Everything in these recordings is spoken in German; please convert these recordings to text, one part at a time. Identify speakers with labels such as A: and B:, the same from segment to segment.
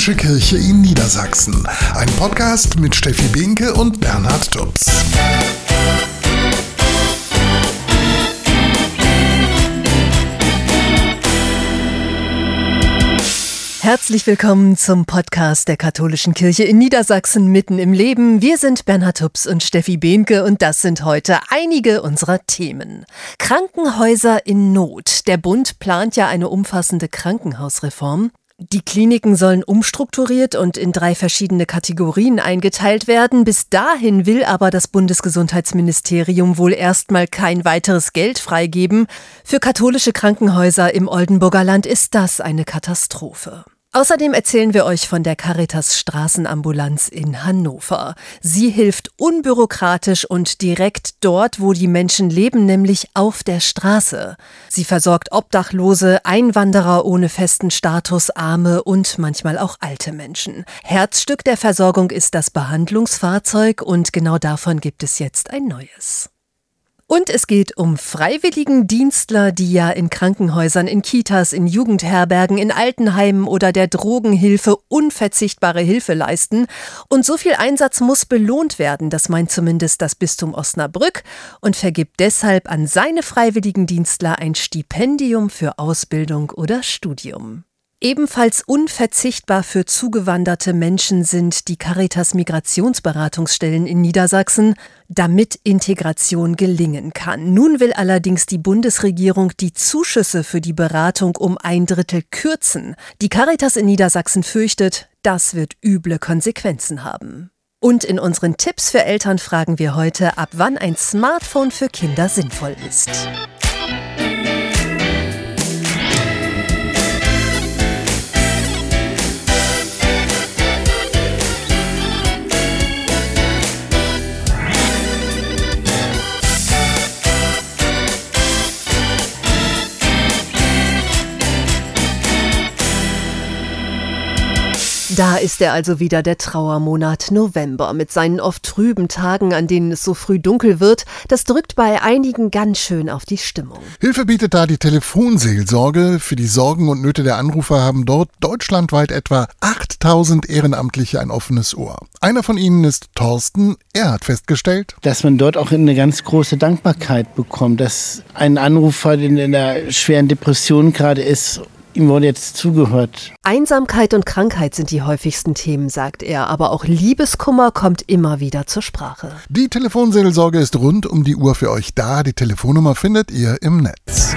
A: Katholische Kirche in Niedersachsen. Ein Podcast mit Steffi Behnke und Bernhard Tubbs.
B: Herzlich willkommen zum Podcast der Katholischen Kirche in Niedersachsen mitten im Leben. Wir sind Bernhard Tubbs und Steffi Behnke und das sind heute einige unserer Themen. Krankenhäuser in Not. Der Bund plant ja eine umfassende Krankenhausreform. Die Kliniken sollen umstrukturiert und in drei verschiedene Kategorien eingeteilt werden. Bis dahin will aber das Bundesgesundheitsministerium wohl erstmal kein weiteres Geld freigeben. Für katholische Krankenhäuser im Oldenburger Land ist das eine Katastrophe. Außerdem erzählen wir euch von der Caritas Straßenambulanz in Hannover. Sie hilft unbürokratisch und direkt dort, wo die Menschen leben, nämlich auf der Straße. Sie versorgt Obdachlose, Einwanderer ohne festen Status, Arme und manchmal auch alte Menschen. Herzstück der Versorgung ist das Behandlungsfahrzeug und genau davon gibt es jetzt ein neues. Und es geht um Freiwilligendienstler, die ja in Krankenhäusern, in Kitas, in Jugendherbergen, in Altenheimen oder der Drogenhilfe unverzichtbare Hilfe leisten. Und so viel Einsatz muss belohnt werden, das meint zumindest das Bistum Osnabrück und vergibt deshalb an seine Freiwilligendienstler ein Stipendium für Ausbildung oder Studium. Ebenfalls unverzichtbar für zugewanderte Menschen sind die Caritas Migrationsberatungsstellen in Niedersachsen, damit Integration gelingen kann. Nun will allerdings die Bundesregierung die Zuschüsse für die Beratung um ein Drittel kürzen. Die Caritas in Niedersachsen fürchtet, das wird üble Konsequenzen haben. Und in unseren Tipps für Eltern fragen wir heute, ab wann ein Smartphone für Kinder sinnvoll ist. Da ist er also wieder der Trauermonat November mit seinen oft trüben Tagen, an denen es so früh dunkel wird. Das drückt bei einigen ganz schön auf die Stimmung.
A: Hilfe bietet da die Telefonseelsorge. Für die Sorgen und Nöte der Anrufer haben dort deutschlandweit etwa 8000 Ehrenamtliche ein offenes Ohr. Einer von ihnen ist Thorsten. Er hat festgestellt,
C: dass man dort auch eine ganz große Dankbarkeit bekommt, dass ein Anrufer, der in einer schweren Depression gerade ist, Ihm wurde jetzt zugehört.
B: Einsamkeit und Krankheit sind die häufigsten Themen, sagt er, aber auch Liebeskummer kommt immer wieder zur Sprache.
A: Die Telefonseelsorge ist rund um die Uhr für euch da. Die Telefonnummer findet ihr im Netz.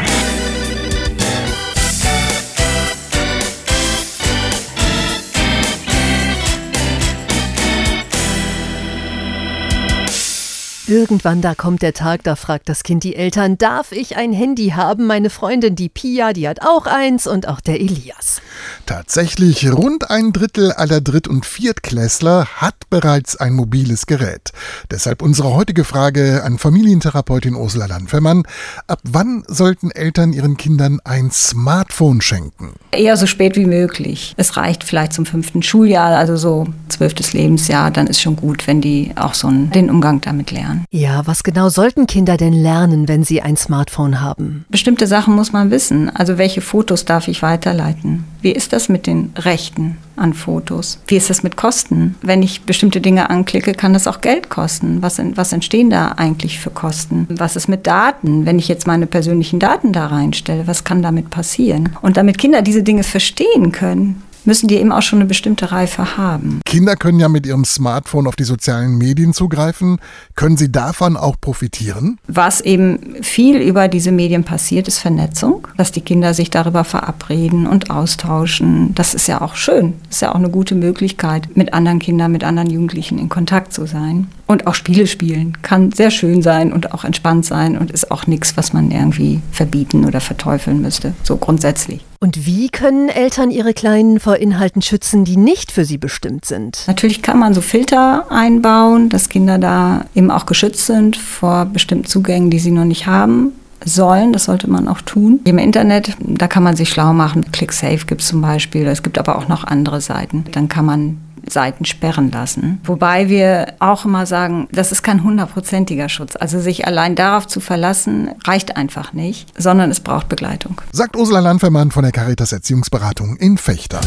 B: Irgendwann da kommt der Tag, da fragt das Kind die Eltern, darf ich ein Handy haben? Meine Freundin, die Pia, die hat auch eins und auch der Elias.
A: Tatsächlich, rund ein Drittel aller Dritt- und Viertklässler hat bereits ein mobiles Gerät. Deshalb unsere heutige Frage an Familientherapeutin Ursula Landfermann. Ab wann sollten Eltern ihren Kindern ein Smartphone schenken?
D: Eher so spät wie möglich. Es reicht vielleicht zum fünften Schuljahr, also so zwölftes Lebensjahr, dann ist schon gut, wenn die auch so den Umgang damit lernen lernen.
B: Ja, was genau sollten Kinder denn lernen, wenn sie ein Smartphone haben?
D: Bestimmte Sachen muss man wissen. Also welche Fotos darf ich weiterleiten? Wie ist das mit den Rechten an Fotos? Wie ist das mit Kosten? Wenn ich bestimmte Dinge anklicke, kann das auch Geld kosten. Was, was entstehen da eigentlich für Kosten? Was ist mit Daten? Wenn ich jetzt meine persönlichen Daten da reinstelle, was kann damit passieren? Und damit Kinder diese Dinge verstehen können, müssen die eben auch schon eine bestimmte Reife haben.
A: Kinder können ja mit ihrem Smartphone auf die sozialen Medien zugreifen. Können sie davon auch profitieren?
D: Was eben viel über diese Medien passiert, ist Vernetzung, dass die Kinder sich darüber verabreden und austauschen. Das ist ja auch schön. Das ist ja auch eine gute Möglichkeit, mit anderen Kindern, mit anderen Jugendlichen in Kontakt zu sein. Und auch Spiele spielen kann sehr schön sein und auch entspannt sein und ist auch nichts, was man irgendwie verbieten oder verteufeln müsste, so grundsätzlich.
B: Und wie können Eltern ihre Kleinen vor Inhalten schützen, die nicht für sie bestimmt sind?
D: Natürlich kann man so Filter einbauen, dass Kinder da eben auch geschützt sind vor bestimmten Zugängen, die sie noch nicht haben sollen. Das sollte man auch tun. Im Internet, da kann man sich schlau machen. ClickSafe gibt es zum Beispiel. Es gibt aber auch noch andere Seiten. Dann kann man Seiten sperren lassen. Wobei wir auch immer sagen, das ist kein hundertprozentiger Schutz. Also sich allein darauf zu verlassen, reicht einfach nicht, sondern es braucht Begleitung.
A: Sagt Ursula Landvermann von der Caritas Erziehungsberatung in Fechter.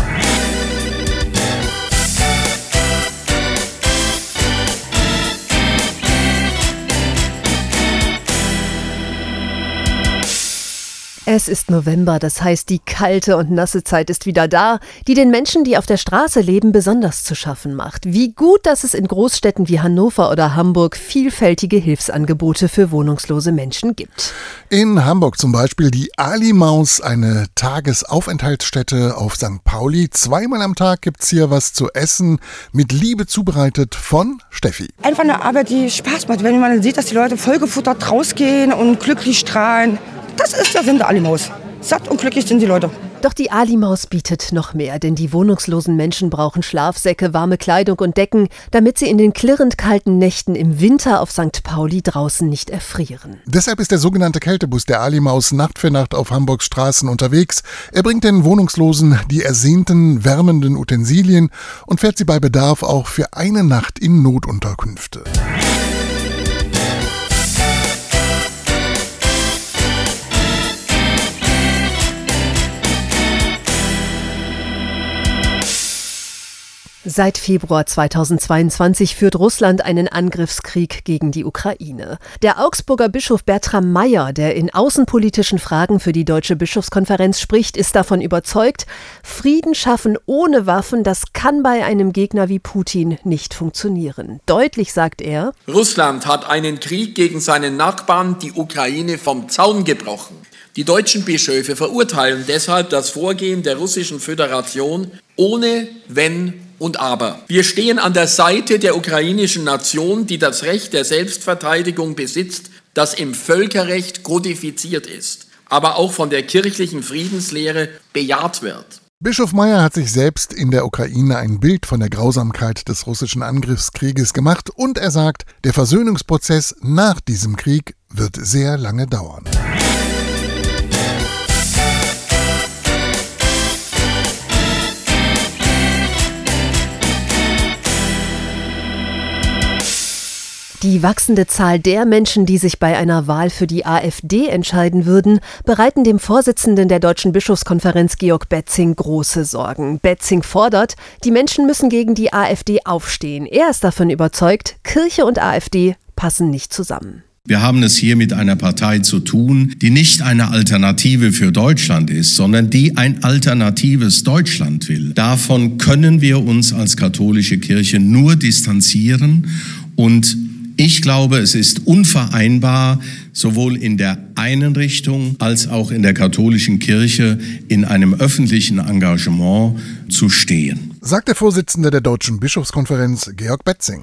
B: Es ist November, das heißt, die kalte und nasse Zeit ist wieder da, die den Menschen, die auf der Straße leben, besonders zu schaffen macht. Wie gut, dass es in Großstädten wie Hannover oder Hamburg vielfältige Hilfsangebote für wohnungslose Menschen gibt.
A: In Hamburg zum Beispiel die Ali-Maus, eine Tagesaufenthaltsstätte auf St. Pauli. Zweimal am Tag gibt es hier was zu essen, mit Liebe zubereitet von Steffi.
E: Einfach eine Arbeit, die Spaß macht, wenn man sieht, dass die Leute vollgefuttert rausgehen und glücklich strahlen. Das ist der Sinn der Alimaus. Satt und glücklich sind die Leute.
B: Doch die Ali-Maus bietet noch mehr, denn die wohnungslosen Menschen brauchen Schlafsäcke, warme Kleidung und Decken, damit sie in den klirrend kalten Nächten im Winter auf St. Pauli draußen nicht erfrieren.
A: Deshalb ist der sogenannte Kältebus der Ali-Maus Nacht für Nacht auf Hamburgs Straßen unterwegs. Er bringt den Wohnungslosen die ersehnten, wärmenden Utensilien und fährt sie bei Bedarf auch für eine Nacht in Notunterkünfte.
B: Seit Februar 2022 führt Russland einen Angriffskrieg gegen die Ukraine. Der Augsburger Bischof Bertram Meyer, der in außenpolitischen Fragen für die Deutsche Bischofskonferenz spricht, ist davon überzeugt, Frieden schaffen ohne Waffen, das kann bei einem Gegner wie Putin nicht funktionieren. Deutlich sagt er,
F: Russland hat einen Krieg gegen seinen Nachbarn, die Ukraine, vom Zaun gebrochen. Die deutschen Bischöfe verurteilen deshalb das Vorgehen der Russischen Föderation ohne Wenn und Aber. Wir stehen an der Seite der ukrainischen Nation, die das Recht der Selbstverteidigung besitzt, das im Völkerrecht kodifiziert ist, aber auch von der kirchlichen Friedenslehre bejaht wird.
A: Bischof Meyer hat sich selbst in der Ukraine ein Bild von der Grausamkeit des russischen Angriffskrieges gemacht und er sagt, der Versöhnungsprozess nach diesem Krieg wird sehr lange dauern.
B: Die wachsende Zahl der Menschen, die sich bei einer Wahl für die AfD entscheiden würden, bereiten dem Vorsitzenden der Deutschen Bischofskonferenz Georg Betzing große Sorgen. Betzing fordert, die Menschen müssen gegen die AfD aufstehen. Er ist davon überzeugt, Kirche und AfD passen nicht zusammen.
G: Wir haben es hier mit einer Partei zu tun, die nicht eine Alternative für Deutschland ist, sondern die ein alternatives Deutschland will. Davon können wir uns als katholische Kirche nur distanzieren und ich glaube, es ist unvereinbar, sowohl in der einen Richtung als auch in der katholischen Kirche in einem öffentlichen Engagement zu stehen.
A: Sagt der Vorsitzende der Deutschen Bischofskonferenz, Georg Betzing.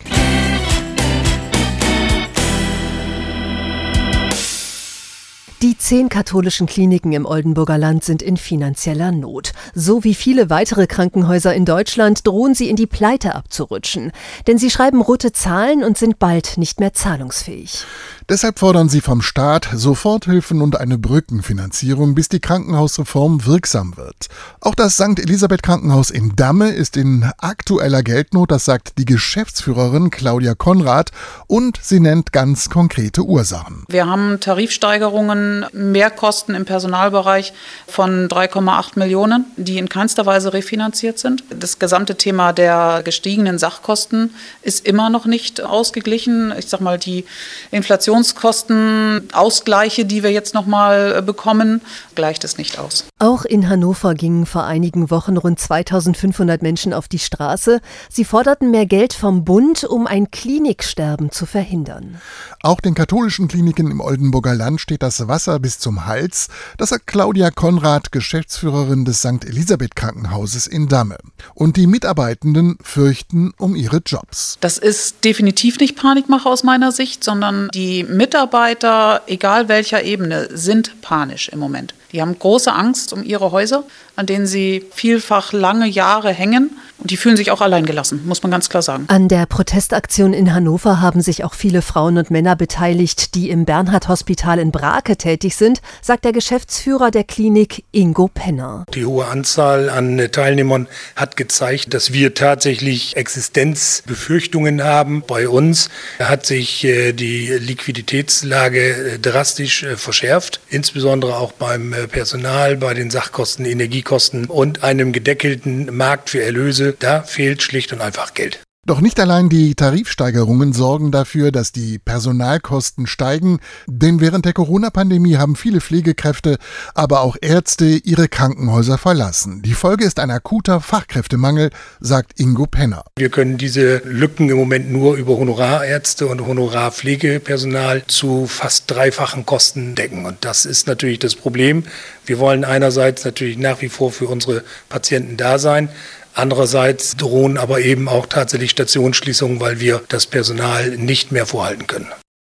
B: Die zehn katholischen Kliniken im Oldenburger Land sind in finanzieller Not. So wie viele weitere Krankenhäuser in Deutschland drohen sie in die Pleite abzurutschen. Denn sie schreiben rote Zahlen und sind bald nicht mehr zahlungsfähig.
A: Deshalb fordern sie vom Staat Soforthilfen und eine Brückenfinanzierung, bis die Krankenhausreform wirksam wird. Auch das St. Elisabeth Krankenhaus in Damme ist in aktueller Geldnot, das sagt die Geschäftsführerin Claudia Konrad und sie nennt ganz konkrete Ursachen.
H: Wir haben Tarifsteigerungen, Mehrkosten im Personalbereich von 3,8 Millionen, die in keinster Weise refinanziert sind. Das gesamte Thema der gestiegenen Sachkosten ist immer noch nicht ausgeglichen. Ich sag mal, die Inflation Inflationskostenausgleiche, die wir jetzt nochmal äh, bekommen, gleicht es nicht aus.
B: Auch in Hannover gingen vor einigen Wochen rund 2500 Menschen auf die Straße. Sie forderten mehr Geld vom Bund, um ein Kliniksterben zu verhindern.
A: Auch den katholischen Kliniken im Oldenburger Land steht das Wasser bis zum Hals. Das sagt Claudia Konrad, Geschäftsführerin des St. Elisabeth Krankenhauses in Damme. Und die Mitarbeitenden fürchten um ihre Jobs.
H: Das ist definitiv nicht Panikmache aus meiner Sicht, sondern die Mitarbeiter, egal welcher Ebene, sind panisch im Moment. Die haben große Angst um ihre Häuser, an denen sie vielfach lange Jahre hängen. Und die fühlen sich auch alleingelassen, muss man ganz klar sagen.
B: An der Protestaktion in Hannover haben sich auch viele Frauen und Männer beteiligt, die im Bernhard-Hospital in Brake tätig sind, sagt der Geschäftsführer der Klinik Ingo Penner.
I: Die hohe Anzahl an Teilnehmern hat gezeigt, dass wir tatsächlich Existenzbefürchtungen haben. Bei uns hat sich äh, die Liquiditätslage äh, drastisch äh, verschärft, insbesondere auch beim Personal, bei den Sachkosten, Energiekosten und einem gedeckelten Markt für Erlöse. Da fehlt schlicht und einfach Geld.
A: Doch nicht allein die Tarifsteigerungen sorgen dafür, dass die Personalkosten steigen, denn während der Corona-Pandemie haben viele Pflegekräfte, aber auch Ärzte ihre Krankenhäuser verlassen. Die Folge ist ein akuter Fachkräftemangel, sagt Ingo Penner.
I: Wir können diese Lücken im Moment nur über Honorarärzte und Honorarpflegepersonal zu fast dreifachen Kosten decken. Und das ist natürlich das Problem. Wir wollen einerseits natürlich nach wie vor für unsere Patienten da sein. Andererseits drohen aber eben auch tatsächlich Stationsschließungen, weil wir das Personal nicht mehr vorhalten können.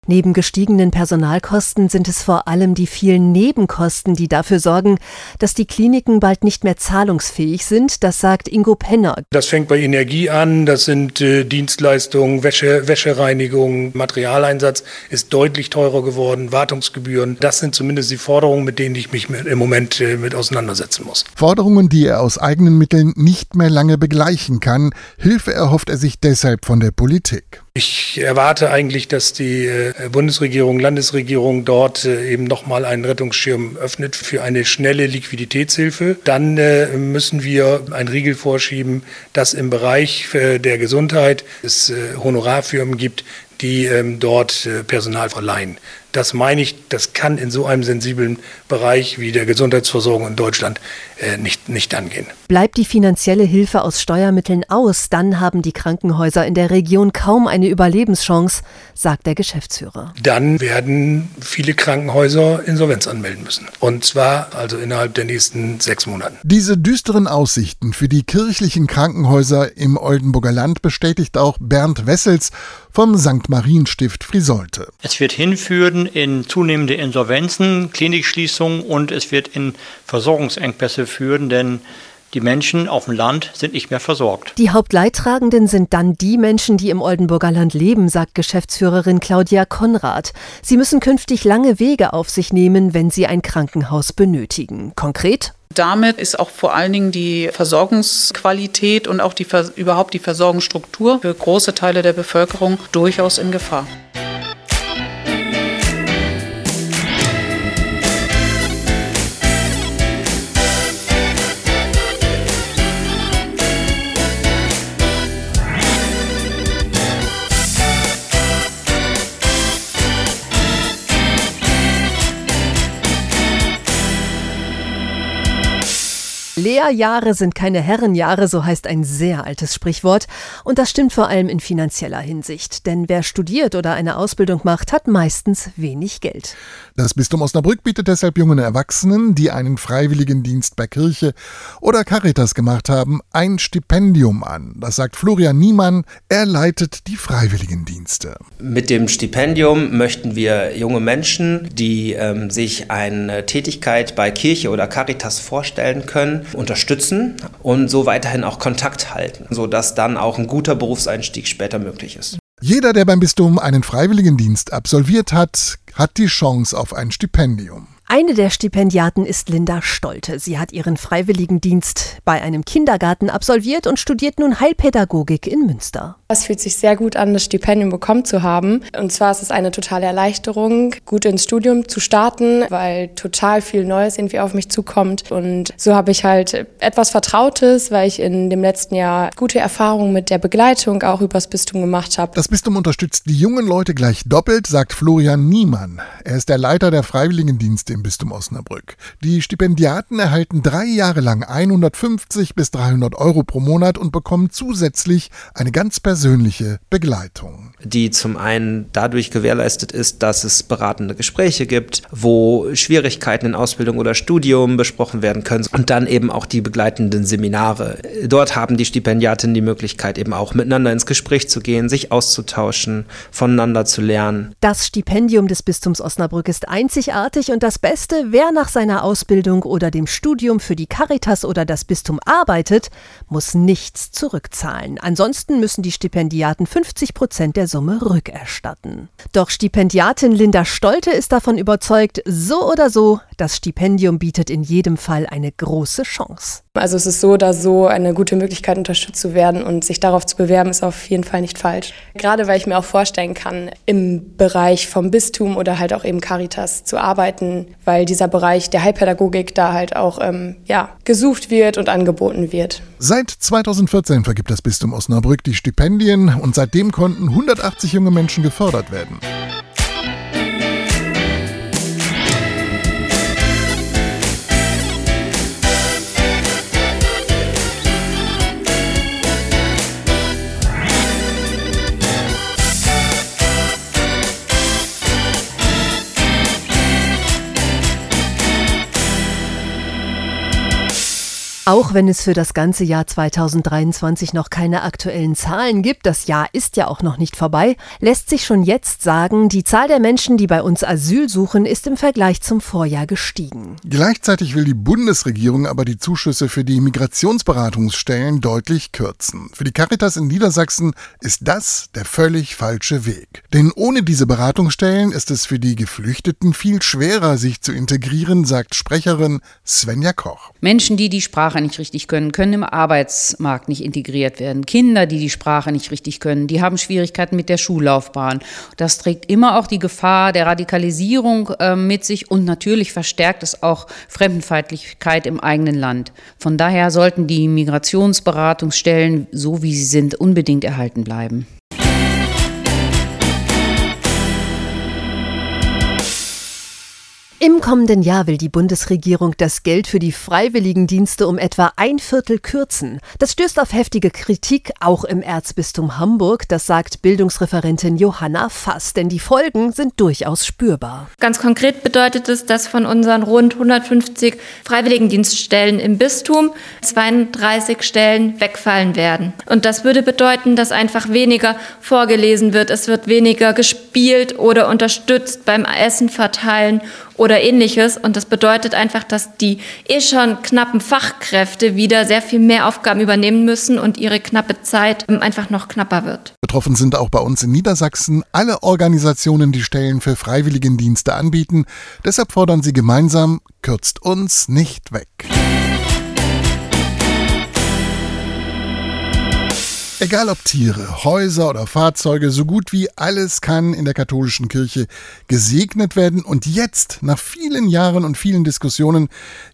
B: Neben gestiegenen Personalkosten sind es vor allem die vielen Nebenkosten, die dafür sorgen, dass die Kliniken bald nicht mehr zahlungsfähig sind. Das sagt Ingo Penner.
I: Das fängt bei Energie an, das sind äh, Dienstleistungen, Wäsche, Wäschereinigung, Materialeinsatz ist deutlich teurer geworden, Wartungsgebühren. Das sind zumindest die Forderungen, mit denen ich mich mit, im Moment äh, mit auseinandersetzen muss.
A: Forderungen, die er aus eigenen Mitteln nicht mehr lange begleichen kann. Hilfe erhofft er sich deshalb von der Politik.
I: Ich erwarte eigentlich, dass die äh, Bundesregierung, Landesregierung dort äh, eben nochmal einen Rettungsschirm öffnet für eine schnelle Liquiditätshilfe. Dann äh, müssen wir einen Riegel vorschieben, dass im Bereich der Gesundheit es Honorarfirmen gibt, die ähm, dort Personal verleihen. Das meine ich, das kann in so einem sensiblen Bereich wie der Gesundheitsversorgung in Deutschland äh, nicht, nicht angehen.
B: Bleibt die finanzielle Hilfe aus Steuermitteln aus, dann haben die Krankenhäuser in der Region kaum eine Überlebenschance, sagt der Geschäftsführer.
I: Dann werden viele Krankenhäuser Insolvenz anmelden müssen. Und zwar also innerhalb der nächsten sechs Monate.
A: Diese düsteren Aussichten für die kirchlichen Krankenhäuser im Oldenburger Land bestätigt auch Bernd Wessels vom St. Marienstift Frisolte.
J: Es wird hinführen in zunehmende Insolvenzen, Klinikschließungen und es wird in Versorgungsengpässe führen, denn die Menschen auf dem Land sind nicht mehr versorgt.
B: Die Hauptleidtragenden sind dann die Menschen, die im Oldenburger Land leben, sagt Geschäftsführerin Claudia Konrad. Sie müssen künftig lange Wege auf sich nehmen, wenn sie ein Krankenhaus benötigen. Konkret?
H: Damit ist auch vor allen Dingen die Versorgungsqualität und auch die, überhaupt die Versorgungsstruktur für große Teile der Bevölkerung durchaus in Gefahr.
B: Lehrjahre sind keine Herrenjahre, so heißt ein sehr altes Sprichwort. Und das stimmt vor allem in finanzieller Hinsicht. Denn wer studiert oder eine Ausbildung macht, hat meistens wenig Geld.
A: Das Bistum Osnabrück bietet deshalb jungen Erwachsenen, die einen Freiwilligendienst bei Kirche oder Caritas gemacht haben, ein Stipendium an. Das sagt Florian Niemann. Er leitet die Freiwilligendienste.
K: Mit dem Stipendium möchten wir junge Menschen, die ähm, sich eine Tätigkeit bei Kirche oder Caritas vorstellen können, unterstützen und so weiterhin auch Kontakt halten, sodass dann auch ein guter Berufseinstieg später möglich ist.
A: Jeder, der beim Bistum einen Freiwilligendienst absolviert hat, hat die Chance auf ein Stipendium.
B: Eine der Stipendiaten ist Linda Stolte. Sie hat ihren Freiwilligendienst bei einem Kindergarten absolviert und studiert nun Heilpädagogik in Münster.
L: Es fühlt sich sehr gut an, das Stipendium bekommen zu haben. Und zwar ist es eine totale Erleichterung, gut ins Studium zu starten, weil total viel Neues irgendwie auf mich zukommt. Und so habe ich halt etwas Vertrautes, weil ich in dem letzten Jahr gute Erfahrungen mit der Begleitung auch übers Bistum gemacht habe.
A: Das Bistum unterstützt die jungen Leute gleich doppelt, sagt Florian Niemann. Er ist der Leiter der Freiwilligendienste im Bistum Osnabrück. Die Stipendiaten erhalten drei Jahre lang 150 bis 300 Euro pro Monat und bekommen zusätzlich eine ganz persönliche Begleitung.
K: Die zum einen dadurch gewährleistet ist, dass es beratende Gespräche gibt, wo Schwierigkeiten in Ausbildung oder Studium besprochen werden können und dann eben auch die begleitenden Seminare. Dort haben die Stipendiatinnen die Möglichkeit eben auch miteinander ins Gespräch zu gehen, sich auszutauschen, voneinander zu lernen.
B: Das Stipendium des Bistums Osnabrück ist einzigartig und das Beste, wer nach seiner Ausbildung oder dem Studium für die Caritas oder das Bistum arbeitet, muss nichts zurückzahlen. Ansonsten müssen die Stipendiaten 50 Prozent der Summe rückerstatten. Doch Stipendiatin Linda Stolte ist davon überzeugt, so oder so, das Stipendium bietet in jedem Fall eine große Chance.
L: Also es ist so oder so eine gute Möglichkeit, unterstützt zu werden und sich darauf zu bewerben, ist auf jeden Fall nicht falsch. Gerade weil ich mir auch vorstellen kann, im Bereich vom Bistum oder halt auch eben Caritas zu arbeiten, weil dieser Bereich der Heilpädagogik da halt auch ähm, ja, gesucht wird und angeboten wird.
A: Seit 2014 vergibt das Bistum Osnabrück die Stipendien und seitdem konnten 180 junge Menschen gefördert werden.
B: Auch wenn es für das ganze Jahr 2023 noch keine aktuellen Zahlen gibt, das Jahr ist ja auch noch nicht vorbei, lässt sich schon jetzt sagen, die Zahl der Menschen, die bei uns Asyl suchen, ist im Vergleich zum Vorjahr gestiegen.
A: Gleichzeitig will die Bundesregierung aber die Zuschüsse für die Migrationsberatungsstellen deutlich kürzen. Für die Caritas in Niedersachsen ist das der völlig falsche Weg. Denn ohne diese Beratungsstellen ist es für die Geflüchteten viel schwerer, sich zu integrieren, sagt Sprecherin Svenja Koch.
M: Menschen, die die Sprache nicht richtig können, können im Arbeitsmarkt nicht integriert werden. Kinder, die die Sprache nicht richtig können, die haben Schwierigkeiten mit der Schullaufbahn. Das trägt immer auch die Gefahr der Radikalisierung äh, mit sich und natürlich verstärkt es auch Fremdenfeindlichkeit im eigenen Land. Von daher sollten die Migrationsberatungsstellen, so wie sie sind, unbedingt erhalten bleiben.
B: Im kommenden Jahr will die Bundesregierung das Geld für die Freiwilligendienste um etwa ein Viertel kürzen. Das stößt auf heftige Kritik, auch im Erzbistum Hamburg. Das sagt Bildungsreferentin Johanna Fass, denn die Folgen sind durchaus spürbar.
N: Ganz konkret bedeutet es, dass von unseren rund 150 Freiwilligendienststellen im Bistum 32 Stellen wegfallen werden. Und das würde bedeuten, dass einfach weniger vorgelesen wird, es wird weniger gespielt oder unterstützt beim Essen verteilen oder ähnliches. Und das bedeutet einfach, dass die eh schon knappen Fachkräfte wieder sehr viel mehr Aufgaben übernehmen müssen und ihre knappe Zeit einfach noch knapper wird.
A: Betroffen sind auch bei uns in Niedersachsen alle Organisationen, die Stellen für Freiwilligendienste anbieten. Deshalb fordern sie gemeinsam, kürzt uns nicht weg. Egal ob Tiere, Häuser oder Fahrzeuge, so gut wie alles kann in der katholischen Kirche gesegnet werden. Und jetzt, nach vielen Jahren und vielen Diskussionen,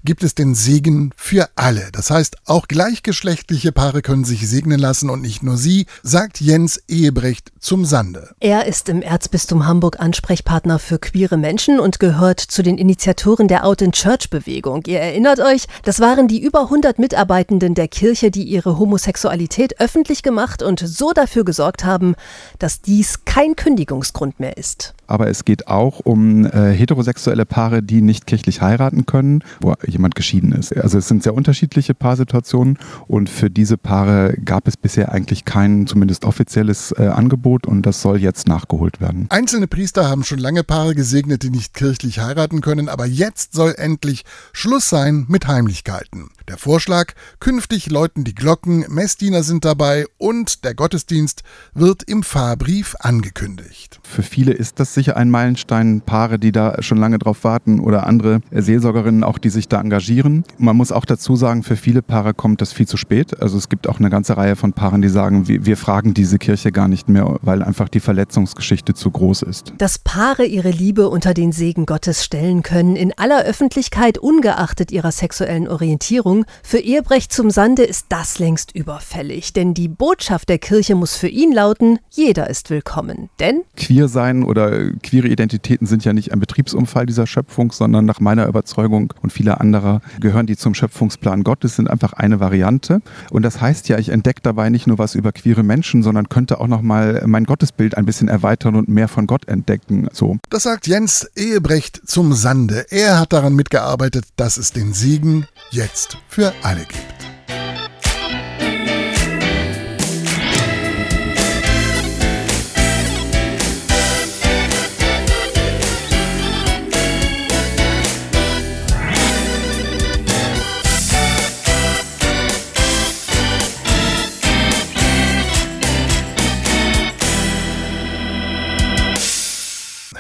A: gibt es den Segen für alle. Das heißt, auch gleichgeschlechtliche Paare können sich segnen lassen und nicht nur sie, sagt Jens Ehebrecht zum Sande.
B: Er ist im Erzbistum Hamburg Ansprechpartner für queere Menschen und gehört zu den Initiatoren der Out in Church Bewegung. Ihr erinnert euch, das waren die über 100 Mitarbeitenden der Kirche, die ihre Homosexualität öffentlich gemacht gemacht und so dafür gesorgt haben, dass dies kein Kündigungsgrund mehr ist.
O: Aber es geht auch um äh, heterosexuelle Paare, die nicht kirchlich heiraten können, wo jemand geschieden ist. Also es sind sehr unterschiedliche Paarsituationen und für diese Paare gab es bisher eigentlich kein zumindest offizielles äh, Angebot und das soll jetzt nachgeholt werden.
A: Einzelne Priester haben schon lange Paare gesegnet, die nicht kirchlich heiraten können, aber jetzt soll endlich Schluss sein mit Heimlichkeiten. Der Vorschlag, künftig läuten die Glocken, Messdiener sind dabei und der Gottesdienst wird im Fahrbrief angekündigt.
O: Für viele ist das sicher ein Meilenstein, Paare, die da schon lange drauf warten oder andere Seelsorgerinnen auch, die sich da engagieren. Man muss auch dazu sagen, für viele Paare kommt das viel zu spät. Also es gibt auch eine ganze Reihe von Paaren, die sagen, wir, wir fragen diese Kirche gar nicht mehr, weil einfach die Verletzungsgeschichte zu groß ist.
B: Dass Paare ihre Liebe unter den Segen Gottes stellen können, in aller Öffentlichkeit, ungeachtet ihrer sexuellen Orientierung, für Ehebrecht zum Sande ist das längst überfällig, denn die Botschaft der Kirche muss für ihn lauten, jeder ist willkommen. Denn
O: queer sein oder queere Identitäten sind ja nicht ein Betriebsunfall dieser Schöpfung, sondern nach meiner Überzeugung und vieler anderer gehören die zum Schöpfungsplan Gottes, sind einfach eine Variante. Und das heißt ja, ich entdecke dabei nicht nur was über queere Menschen, sondern könnte auch noch mal mein Gottesbild ein bisschen erweitern und mehr von Gott entdecken. So.
A: Das sagt Jens Ehebrecht zum Sande. Er hat daran mitgearbeitet, dass es den Segen jetzt für alle gibt.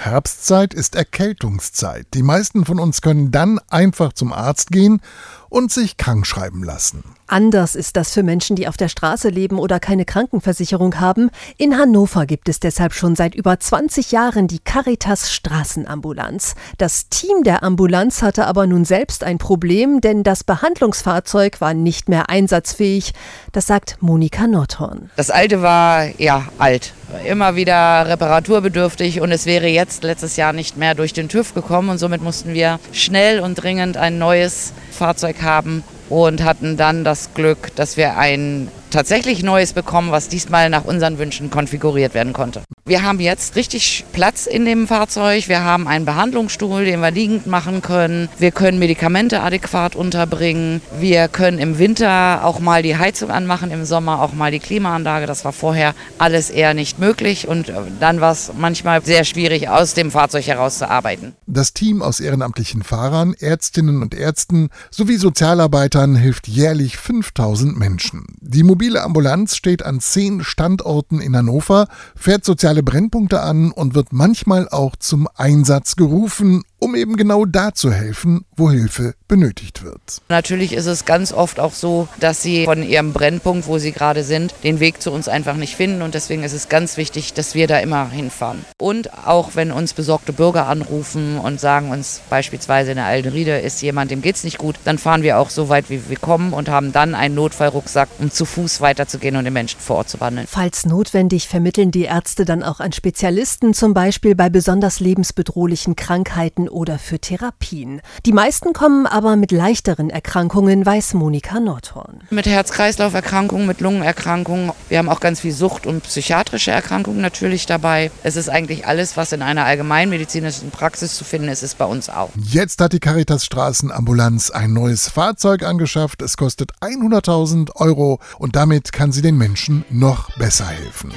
A: Herbstzeit ist Erkältungszeit. Die meisten von uns können dann einfach zum Arzt gehen und sich krank schreiben lassen.
B: Anders ist das für Menschen, die auf der Straße leben oder keine Krankenversicherung haben. In Hannover gibt es deshalb schon seit über 20 Jahren die Caritas Straßenambulanz. Das Team der Ambulanz hatte aber nun selbst ein Problem, denn das Behandlungsfahrzeug war nicht mehr einsatzfähig. Das sagt Monika Nordhorn.
P: Das alte war ja alt, immer wieder reparaturbedürftig und es wäre jetzt letztes Jahr nicht mehr durch den TÜV gekommen und somit mussten wir schnell und dringend ein neues Fahrzeug haben und hatten dann das Glück, dass wir ein tatsächlich Neues bekommen, was diesmal nach unseren Wünschen konfiguriert werden konnte. Wir haben jetzt richtig Platz in dem Fahrzeug. Wir haben einen Behandlungsstuhl, den wir liegend machen können. Wir können Medikamente adäquat unterbringen. Wir können im Winter auch mal die Heizung anmachen, im Sommer auch mal die Klimaanlage. Das war vorher alles eher nicht möglich und dann war es manchmal sehr schwierig, aus dem Fahrzeug herauszuarbeiten.
A: Das Team aus ehrenamtlichen Fahrern, Ärztinnen und Ärzten sowie Sozialarbeitern hilft jährlich 5000 Menschen. Die mobile Ambulanz steht an zehn Standorten in Hannover, fährt soziale Brennpunkte an und wird manchmal auch zum Einsatz gerufen, um eben genau da zu helfen, wo Hilfe benötigt wird.
P: Natürlich ist es ganz oft auch so, dass sie von ihrem Brennpunkt, wo sie gerade sind, den Weg zu uns einfach nicht finden und deswegen ist es ganz wichtig, dass wir da immer hinfahren. Und auch wenn uns besorgte Bürger anrufen und sagen uns beispielsweise in der Alten Riede ist jemand, dem geht es nicht gut, dann fahren wir auch so weit, wie wir kommen und haben dann einen Notfallrucksack, um zu Fuß weiterzugehen und den Menschen vor Ort zu wandeln.
B: Falls notwendig, vermitteln die Ärzte dann auch an Spezialisten, zum Beispiel bei besonders lebensbedrohlichen Krankheiten oder für Therapien. Die meisten kommen aber mit leichteren Erkrankungen, weiß Monika Nordhorn.
P: Mit Herz-Kreislauf-Erkrankungen, mit Lungenerkrankungen. Wir haben auch ganz viel Sucht- und psychiatrische Erkrankungen natürlich dabei. Es ist eigentlich alles, was in einer allgemeinmedizinischen Praxis zu finden ist, ist bei uns auch.
A: Jetzt hat die Caritas Straßenambulanz ein neues Fahrzeug angeschafft. Es kostet 100.000 Euro und damit kann sie den Menschen noch besser helfen.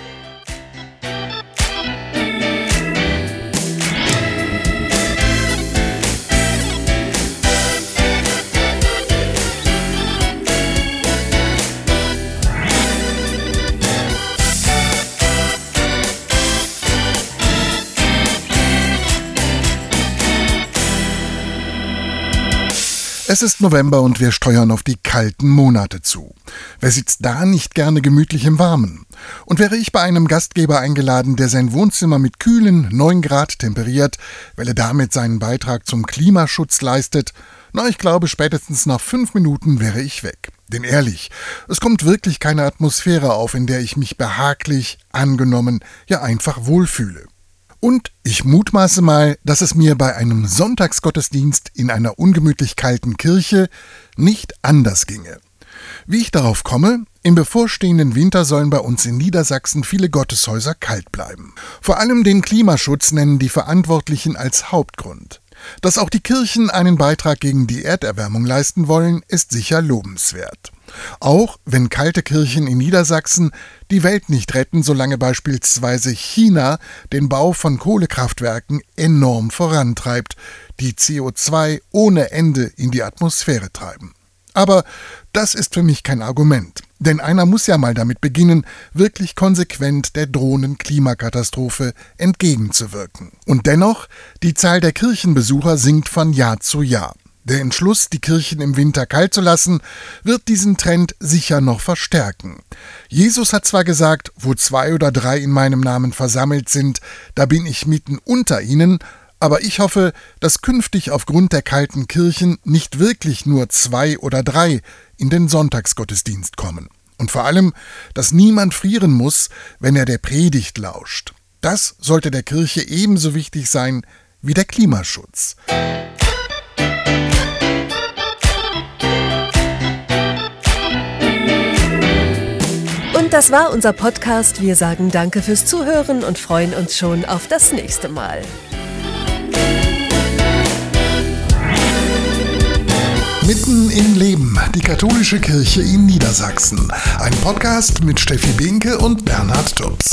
A: Es ist November und wir steuern auf die kalten Monate zu. Wer sitzt da nicht gerne gemütlich im Warmen? Und wäre ich bei einem Gastgeber eingeladen, der sein Wohnzimmer mit kühlen 9 Grad temperiert, weil er damit seinen Beitrag zum Klimaschutz leistet, na, ich glaube, spätestens nach fünf Minuten wäre ich weg. Denn ehrlich, es kommt wirklich keine Atmosphäre auf, in der ich mich behaglich, angenommen, ja einfach wohlfühle. Und ich mutmaße mal, dass es mir bei einem Sonntagsgottesdienst in einer ungemütlich kalten Kirche nicht anders ginge. Wie ich darauf komme, im bevorstehenden Winter sollen bei uns in Niedersachsen viele Gotteshäuser kalt bleiben. Vor allem den Klimaschutz nennen die Verantwortlichen als Hauptgrund. Dass auch die Kirchen einen Beitrag gegen die Erderwärmung leisten wollen, ist sicher lobenswert. Auch wenn kalte Kirchen in Niedersachsen die Welt nicht retten, solange beispielsweise China den Bau von Kohlekraftwerken enorm vorantreibt, die CO2 ohne Ende in die Atmosphäre treiben. Aber das ist für mich kein Argument, denn einer muss ja mal damit beginnen, wirklich konsequent der drohenden Klimakatastrophe entgegenzuwirken. Und dennoch, die Zahl der Kirchenbesucher sinkt von Jahr zu Jahr. Der Entschluss, die Kirchen im Winter kalt zu lassen, wird diesen Trend sicher noch verstärken. Jesus hat zwar gesagt, wo zwei oder drei in meinem Namen versammelt sind, da bin ich mitten unter ihnen, aber ich hoffe, dass künftig aufgrund der kalten Kirchen nicht wirklich nur zwei oder drei in den Sonntagsgottesdienst kommen. Und vor allem, dass niemand frieren muss, wenn er der Predigt lauscht. Das sollte der Kirche ebenso wichtig sein wie der Klimaschutz.
B: das war unser Podcast. Wir sagen Danke fürs Zuhören und freuen uns schon auf das nächste Mal.
A: Mitten im Leben, die katholische Kirche in Niedersachsen. Ein Podcast mit Steffi Behnke und Bernhard Tubbs.